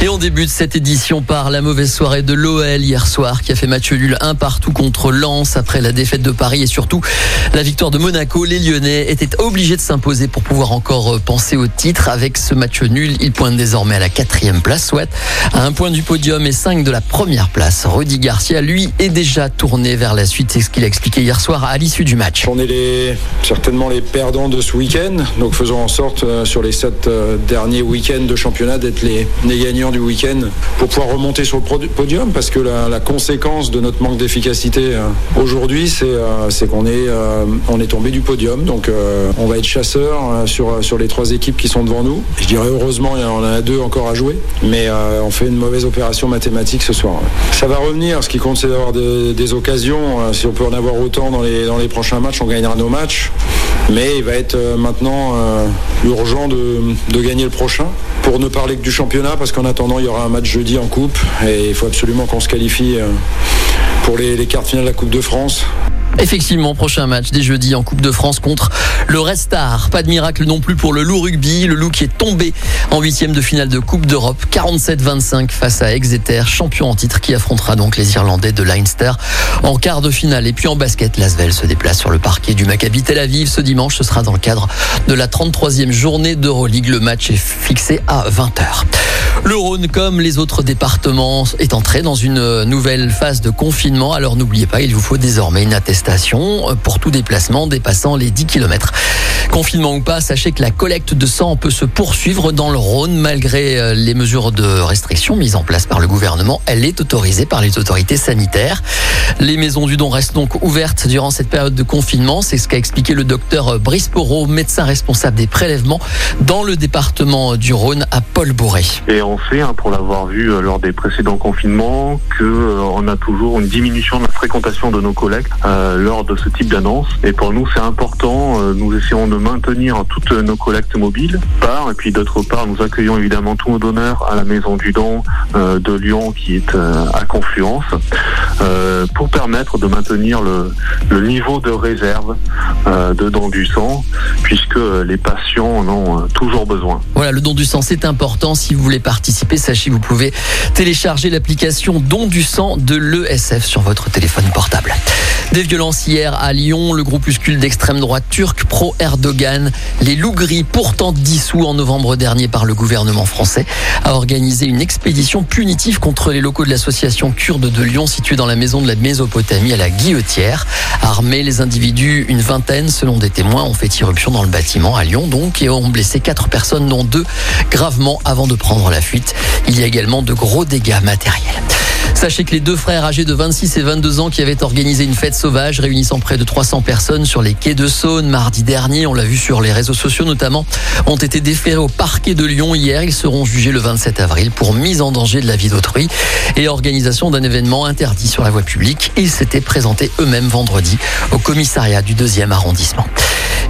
Et on débute cette édition par la mauvaise soirée de l'OL hier soir qui a fait match nul un partout contre Lens après la défaite de Paris et surtout la victoire de Monaco. Les Lyonnais étaient obligés de s'imposer pour pouvoir encore euh, penser au titre. Avec ce match nul, ils pointent désormais à la quatrième place, soit à un point du podium et cinq de la première place. Rudy Garcia, lui, est déjà tourné vers la suite. C'est ce qu'il a expliqué hier soir à l'issue du match. On est certainement les perdants de ce week-end, donc faisons en sorte euh, sur les sept euh, derniers week-ends de championnat d'être les, les gagnants du week-end pour pouvoir remonter sur le podium parce que la, conséquence de notre manque d'efficacité euh, aujourd'hui c'est euh, c'est qu'on est, euh, est tombé du podium. Donc on va être chasseur sur, sur les trois équipes qui sont devant nous. Je dirais heureusement il y en a deux encore à jouer. Mais on fait une mauvaise opération mathématique ce soir. Ça va revenir ce qui compte c'est d'avoir des, des, occasions. Si on peut en avoir autant dans les, dans les prochains matchs on gagnera nos matchs mais il va être maintenant urgent de, de gagner le prochain pour ne parler que du championnat parce qu'en attendant il y aura un match jeudi en coupe et il faut absolument qu'on se qualifie pour les, les quarts finales de la Coupe de France. Effectivement, prochain match dès jeudi en Coupe de France contre le Restar. Pas de miracle non plus pour le loup rugby. Le loup qui est tombé en huitième de finale de Coupe d'Europe. 47-25 face à Exeter, champion en titre qui affrontera donc les Irlandais de Leinster en quart de finale. Et puis en basket, Lasvel se déplace sur le parquet du Maccabi Tel Aviv ce dimanche. Ce sera dans le cadre de la 33e journée d'Euroleague. Le match est fixé à 20h. Le Rhône, comme les autres départements, est entré dans une nouvelle phase de confinement. Alors n'oubliez pas, il vous faut désormais une attestation pour tout déplacement dépassant les 10 km. Confinement ou pas, sachez que la collecte de sang peut se poursuivre dans le Rhône malgré les mesures de restriction mises en place par le gouvernement. Elle est autorisée par les autorités sanitaires. Les maisons du don restent donc ouvertes durant cette période de confinement. C'est ce qu'a expliqué le docteur Brice Porot, médecin responsable des prélèvements dans le département du Rhône à Paul Bourré. Et on sait, hein, pour l'avoir vu euh, lors des précédents confinements, que euh, on a toujours une diminution de la fréquentation de nos collectes euh, lors de ce type d'annonce. Et pour nous, c'est important. Euh, nous essayons de maintenir toutes nos collectes mobiles, part, et puis d'autre part, nous accueillons évidemment tous nos donneurs à la Maison du Don euh, de Lyon, qui est euh, à Confluence, pour permettre de maintenir le, niveau de réserve de don du sang, puisque les patients en ont toujours besoin. Voilà, le don du sang, c'est important. Si vous voulez participer, sachez vous pouvez télécharger l'application Don du sang de l'ESF sur votre téléphone portable. Violences hier à Lyon, le groupuscule d'extrême droite turc pro-Erdogan, les loups gris pourtant dissous en novembre dernier par le gouvernement français, a organisé une expédition punitive contre les locaux de l'association kurde de Lyon située dans la maison de la Mésopotamie à la Guillotière. Armés, les individus, une vingtaine selon des témoins, ont fait irruption dans le bâtiment à Lyon donc et ont blessé quatre personnes dont deux gravement avant de prendre la fuite. Il y a également de gros dégâts matériels. Sachez que les deux frères âgés de 26 et 22 ans qui avaient organisé une fête sauvage réunissant près de 300 personnes sur les quais de Saône mardi dernier, on l'a vu sur les réseaux sociaux notamment, ont été déférés au parquet de Lyon hier. Ils seront jugés le 27 avril pour mise en danger de la vie d'autrui et organisation d'un événement interdit sur la voie publique. Ils s'étaient présentés eux-mêmes vendredi au commissariat du deuxième arrondissement.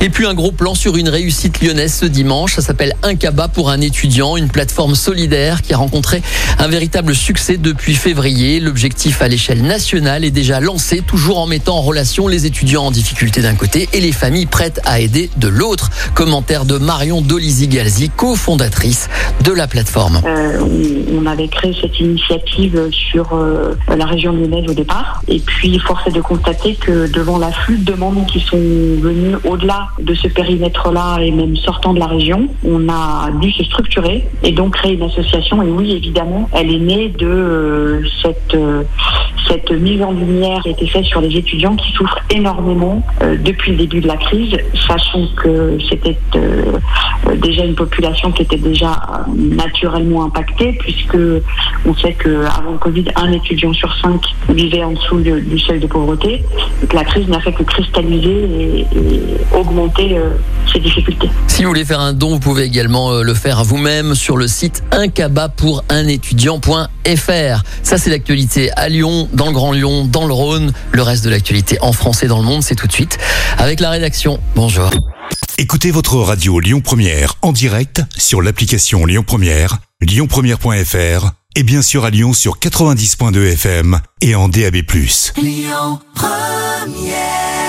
Et puis un gros plan sur une réussite lyonnaise ce dimanche. Ça s'appelle Un Cabas pour un étudiant, une plateforme solidaire qui a rencontré un véritable succès depuis février. L'objectif à l'échelle nationale est déjà lancé, toujours en mettant en relation les étudiants en difficulté d'un côté et les familles prêtes à aider de l'autre. Commentaire de Marion Dolisi-Galzi, cofondatrice de la plateforme. Euh, on avait créé cette initiative sur euh, la région lyonnaise au départ. Et puis, force est de constater que devant l'afflux de demandes qui sont venues au-delà de ce périmètre-là et même sortant de la région, on a dû se structurer et donc créer une association. Et oui, évidemment, elle est née de euh, cette, euh, cette mise en lumière qui a faite sur les étudiants qui souffrent énormément euh, depuis le début de la crise, sachant que c'était déjà une population qui était déjà naturellement impactée, puisque on sait qu'avant le Covid, un étudiant sur cinq vivait en dessous du, seuil de pauvreté. Et que la crise n'a fait que cristalliser et, et augmenter euh, ces difficultés. Si vous voulez faire un don, vous pouvez également euh, le faire vous-même sur le site uncaba-pour-un-étudiant.fr. Ça, c'est l'actualité à Lyon, dans le Grand Lyon, dans le Rhône. Le reste de l'actualité en français dans le monde, c'est tout de suite avec la rédaction. Bonjour. Écoutez votre radio Lyon Première en direct sur l'application Lyon Première, lyonpremière.fr et bien sûr à Lyon sur 90.2 FM et en DAB+. Lyon Première